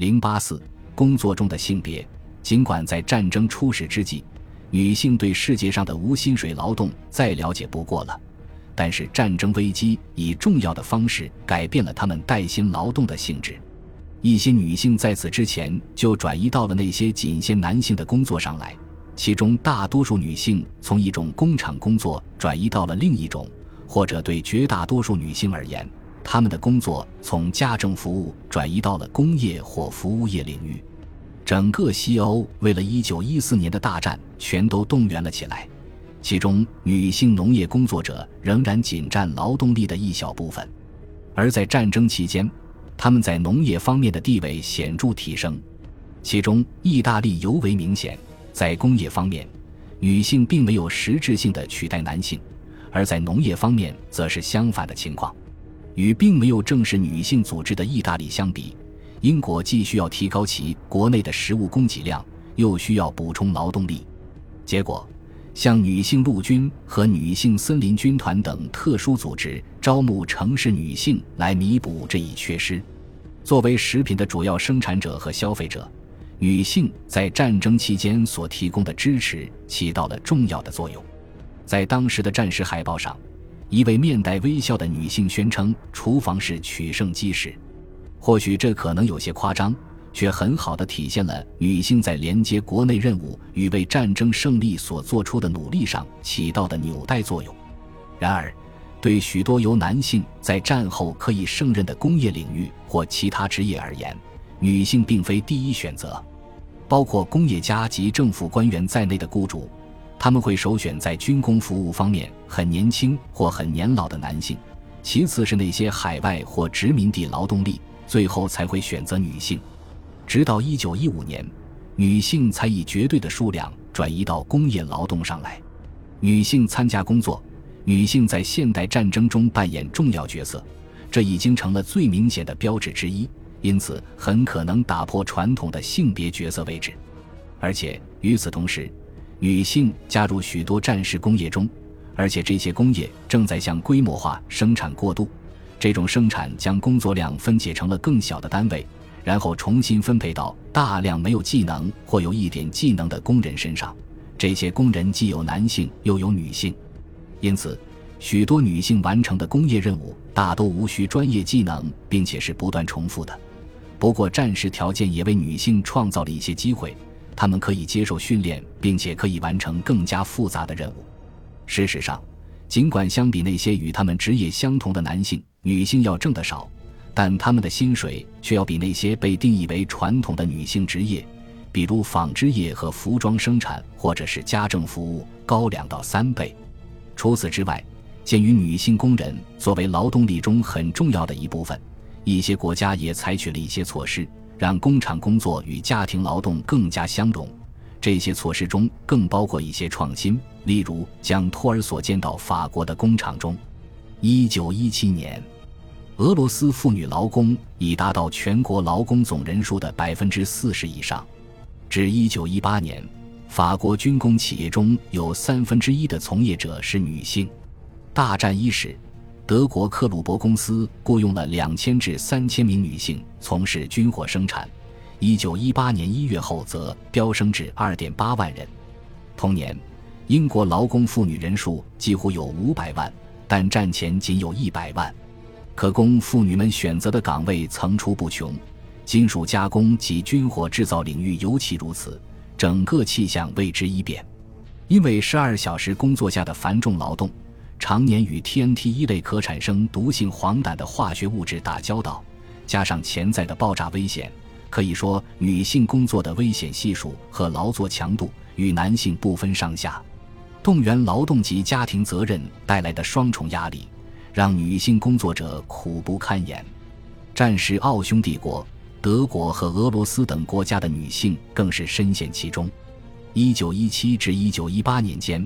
零八四工作中的性别，尽管在战争初始之际，女性对世界上的无薪水劳动再了解不过了，但是战争危机以重要的方式改变了她们带薪劳动的性质。一些女性在此之前就转移到了那些仅限男性的工作上来，其中大多数女性从一种工厂工作转移到了另一种，或者对绝大多数女性而言。他们的工作从家政服务转移到了工业或服务业领域。整个西欧为了1914年的大战，全都动员了起来。其中，女性农业工作者仍然仅占劳动力的一小部分。而在战争期间，他们在农业方面的地位显著提升。其中，意大利尤为明显。在工业方面，女性并没有实质性的取代男性；而在农业方面，则是相反的情况。与并没有正式女性组织的意大利相比，英国既需要提高其国内的食物供给量，又需要补充劳动力。结果，像女性陆军和女性森林军团等特殊组织招募城市女性来弥补这一缺失。作为食品的主要生产者和消费者，女性在战争期间所提供的支持起到了重要的作用。在当时的战时海报上。一位面带微笑的女性宣称：“厨房是取胜基石。”或许这可能有些夸张，却很好的体现了女性在连接国内任务与为战争胜利所做出的努力上起到的纽带作用。然而，对许多由男性在战后可以胜任的工业领域或其他职业而言，女性并非第一选择。包括工业家及政府官员在内的雇主。他们会首选在军工服务方面很年轻或很年老的男性，其次是那些海外或殖民地劳动力，最后才会选择女性。直到一九一五年，女性才以绝对的数量转移到工业劳动上来。女性参加工作，女性在现代战争中扮演重要角色，这已经成了最明显的标志之一，因此很可能打破传统的性别角色位置。而且与此同时，女性加入许多战时工业中，而且这些工业正在向规模化生产过渡。这种生产将工作量分解成了更小的单位，然后重新分配到大量没有技能或有一点技能的工人身上。这些工人既有男性又有女性，因此许多女性完成的工业任务大都无需专业技能，并且是不断重复的。不过，战时条件也为女性创造了一些机会。他们可以接受训练，并且可以完成更加复杂的任务。事实上，尽管相比那些与他们职业相同的男性，女性要挣得少，但他们的薪水却要比那些被定义为传统的女性职业，比如纺织业和服装生产，或者是家政服务，高两到三倍。除此之外，鉴于女性工人作为劳动力中很重要的一部分，一些国家也采取了一些措施。让工厂工作与家庭劳动更加相融，这些措施中更包括一些创新，例如将托儿所建到法国的工厂中。一九一七年，俄罗斯妇女劳工已达到全国劳工总人数的百分之四十以上。至一九一八年，法国军工企业中有三分之一的从业者是女性。大战伊始。德国克虏伯公司雇佣了两千至三千名女性从事军火生产，一九一八年一月后则飙升至二点八万人。同年，英国劳工妇女人数几乎有五百万，但战前仅有一百万。可供妇女们选择的岗位层出不穷，金属加工及军火制造领域尤其如此，整个气象为之一变。因为十二小时工作下的繁重劳动。常年与 TNT 一类可产生毒性黄疸的化学物质打交道，加上潜在的爆炸危险，可以说女性工作的危险系数和劳作强度与男性不分上下。动员劳动及家庭责任带来的双重压力，让女性工作者苦不堪言。战时奥匈帝国、德国和俄罗斯等国家的女性更是深陷其中。1917至1918年间。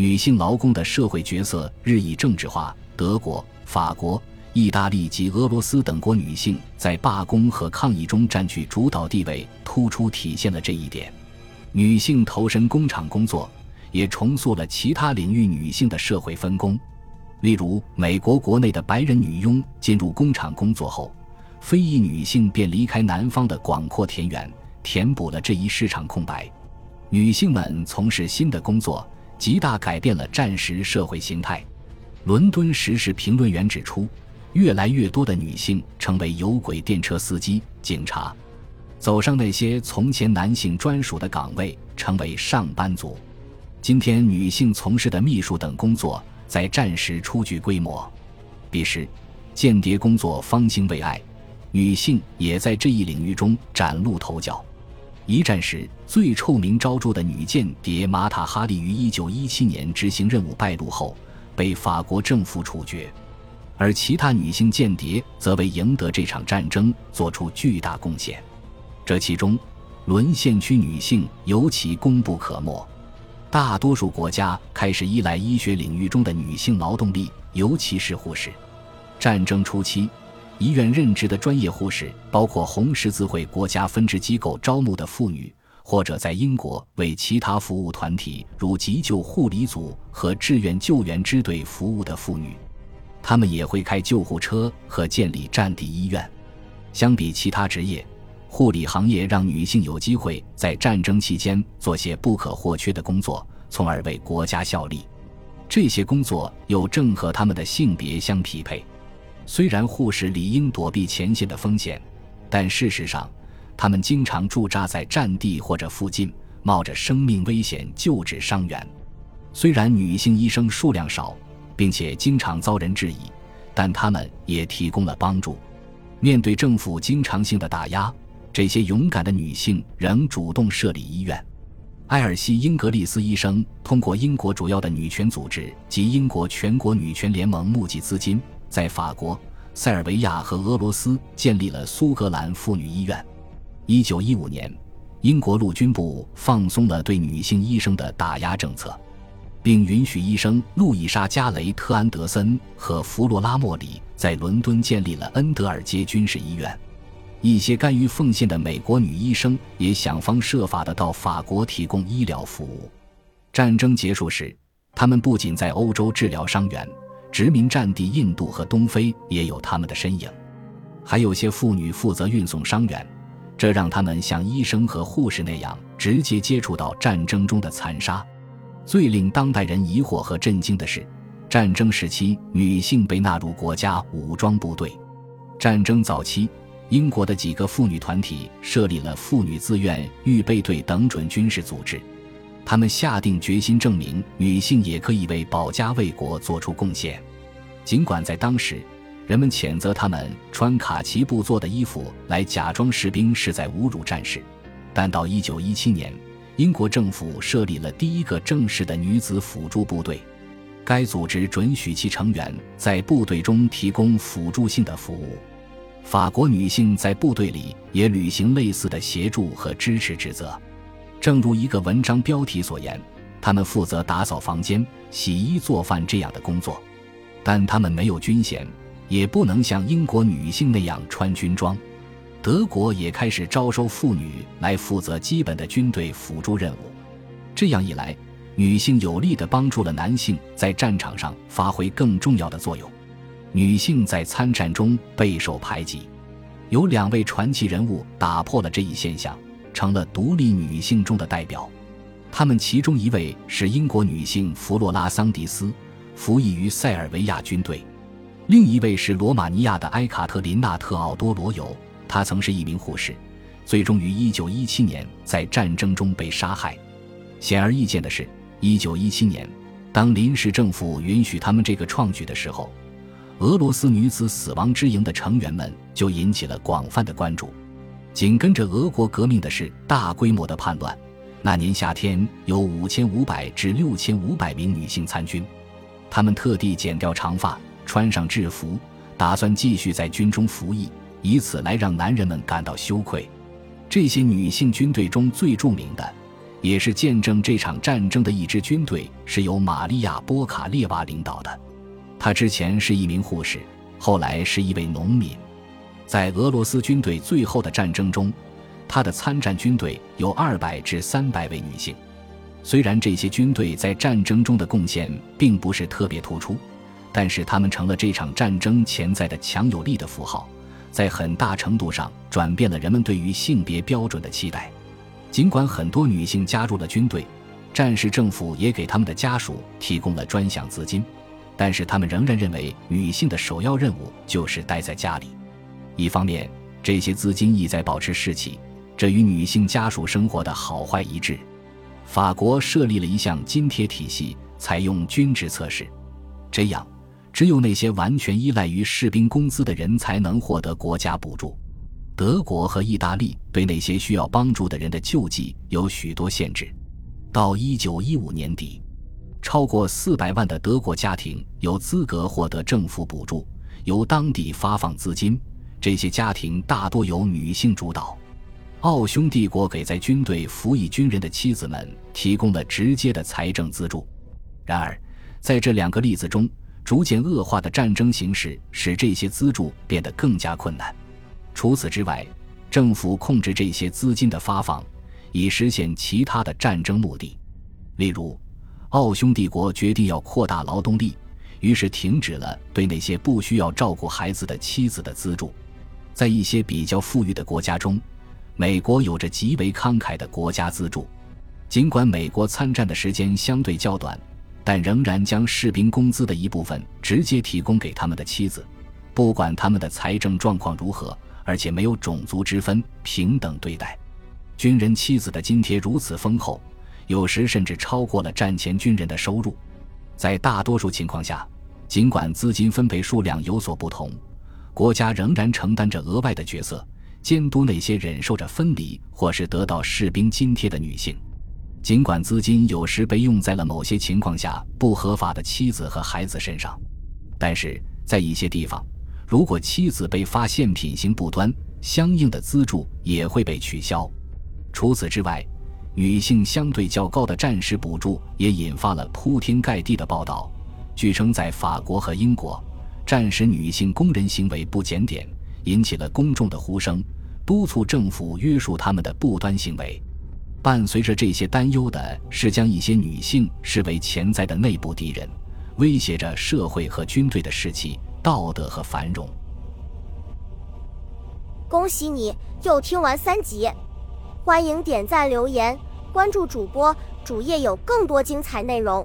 女性劳工的社会角色日益政治化。德国、法国、意大利及俄罗斯等国女性在罢工和抗议中占据主导地位，突出体现了这一点。女性投身工厂工作，也重塑了其他领域女性的社会分工。例如，美国国内的白人女佣进入工厂工作后，非裔女性便离开南方的广阔田园，填补了这一市场空白。女性们从事新的工作，极大改变了战时社会形态。伦敦时事评论员指出，越来越多的女性成为有轨电车司机、警察，走上那些从前男性专属的岗位，成为上班族。今天，女性从事的秘书等工作在战时初具规模。彼时，间谍工作方兴未艾，女性也在这一领域中崭露头角。一战时最臭名昭著的女间谍玛塔·哈利于1917年执行任务败露后。被法国政府处决，而其他女性间谍则为赢得这场战争做出巨大贡献。这其中，沦陷区女性尤其功不可没。大多数国家开始依赖医学领域中的女性劳动力，尤其是护士。战争初期，医院任职的专业护士包括红十字会国家分支机构招募的妇女。或者在英国为其他服务团体，如急救护理组和志愿救援支队服务的妇女，她们也会开救护车和建立战地医院。相比其他职业，护理行业让女性有机会在战争期间做些不可或缺的工作，从而为国家效力。这些工作又正和他们的性别相匹配。虽然护士理应躲避前线的风险，但事实上。他们经常驻扎在战地或者附近，冒着生命危险救治伤员。虽然女性医生数量少，并且经常遭人质疑，但他们也提供了帮助。面对政府经常性的打压，这些勇敢的女性仍主动设立医院。埃尔西·英格丽斯医生通过英国主要的女权组织及英国全国女权联盟募集资金，在法国、塞尔维亚和俄罗斯建立了苏格兰妇女医院。一九一五年，英国陆军部放松了对女性医生的打压政策，并允许医生路易莎·加雷特·安德森和弗罗拉·莫里在伦敦建立了恩德尔街军事医院。一些甘于奉献的美国女医生也想方设法地到法国提供医疗服务。战争结束时，他们不仅在欧洲治疗伤员，殖民战地印度和东非也有他们的身影。还有些妇女负责运送伤员。这让他们像医生和护士那样直接接触到战争中的残杀。最令当代人疑惑和震惊的是，战争时期女性被纳入国家武装部队。战争早期，英国的几个妇女团体设立了妇女自愿预备队等准军事组织，他们下定决心证明女性也可以为保家卫国做出贡献。尽管在当时，人们谴责他们穿卡其布做的衣服来假装士兵是在侮辱战士，但到1917年，英国政府设立了第一个正式的女子辅助部队，该组织准许其成员在部队中提供辅助性的服务。法国女性在部队里也履行类似的协助和支持职责，正如一个文章标题所言，他们负责打扫房间、洗衣做饭这样的工作，但他们没有军衔。也不能像英国女性那样穿军装，德国也开始招收妇女来负责基本的军队辅助任务。这样一来，女性有力地帮助了男性在战场上发挥更重要的作用。女性在参战中备受排挤，有两位传奇人物打破了这一现象，成了独立女性中的代表。她们其中一位是英国女性弗洛拉·桑迪斯，服役于塞尔维亚军队。另一位是罗马尼亚的埃卡特琳娜·特奥多罗尤，她曾是一名护士，最终于1917年在战争中被杀害。显而易见的是，1917年，当临时政府允许他们这个创举的时候，俄罗斯女子死亡之营的成员们就引起了广泛的关注。紧跟着俄国革命的是大规模的叛乱。那年夏天，有5500至6500名女性参军，她们特地剪掉长发。穿上制服，打算继续在军中服役，以此来让男人们感到羞愧。这些女性军队中最著名的，也是见证这场战争的一支军队，是由玛利亚·波卡列娃领导的。她之前是一名护士，后来是一位农民。在俄罗斯军队最后的战争中，他的参战军队有二百至三百位女性。虽然这些军队在战争中的贡献并不是特别突出。但是他们成了这场战争潜在的强有力的符号，在很大程度上转变了人们对于性别标准的期待。尽管很多女性加入了军队，战时政府也给他们的家属提供了专项资金，但是他们仍然认为女性的首要任务就是待在家里。一方面，这些资金意在保持士气，这与女性家属生活的好坏一致。法国设立了一项津贴体系，采用均值测试，这样。只有那些完全依赖于士兵工资的人才能获得国家补助。德国和意大利对那些需要帮助的人的救济有许多限制。到一九一五年底，超过四百万的德国家庭有资格获得政府补助，由当地发放资金。这些家庭大多由女性主导。奥匈帝国给在军队服役军人的妻子们提供了直接的财政资助。然而，在这两个例子中，逐渐恶化的战争形势使这些资助变得更加困难。除此之外，政府控制这些资金的发放，以实现其他的战争目的。例如，奥匈帝国决定要扩大劳动力，于是停止了对那些不需要照顾孩子的妻子的资助。在一些比较富裕的国家中，美国有着极为慷慨的国家资助，尽管美国参战的时间相对较短。但仍然将士兵工资的一部分直接提供给他们的妻子，不管他们的财政状况如何，而且没有种族之分，平等对待。军人妻子的津贴如此丰厚，有时甚至超过了战前军人的收入。在大多数情况下，尽管资金分配数量有所不同，国家仍然承担着额外的角色，监督那些忍受着分离或是得到士兵津贴的女性。尽管资金有时被用在了某些情况下不合法的妻子和孩子身上，但是在一些地方，如果妻子被发现品行不端，相应的资助也会被取消。除此之外，女性相对较高的战时补助也引发了铺天盖地的报道。据称，在法国和英国，战时女性工人行为不检点，引起了公众的呼声，督促政府约束他们的不端行为。伴随着这些担忧的是，将一些女性视为潜在的内部敌人，威胁着社会和军队的士气、道德和繁荣。恭喜你又听完三集，欢迎点赞、留言、关注主播，主页有更多精彩内容。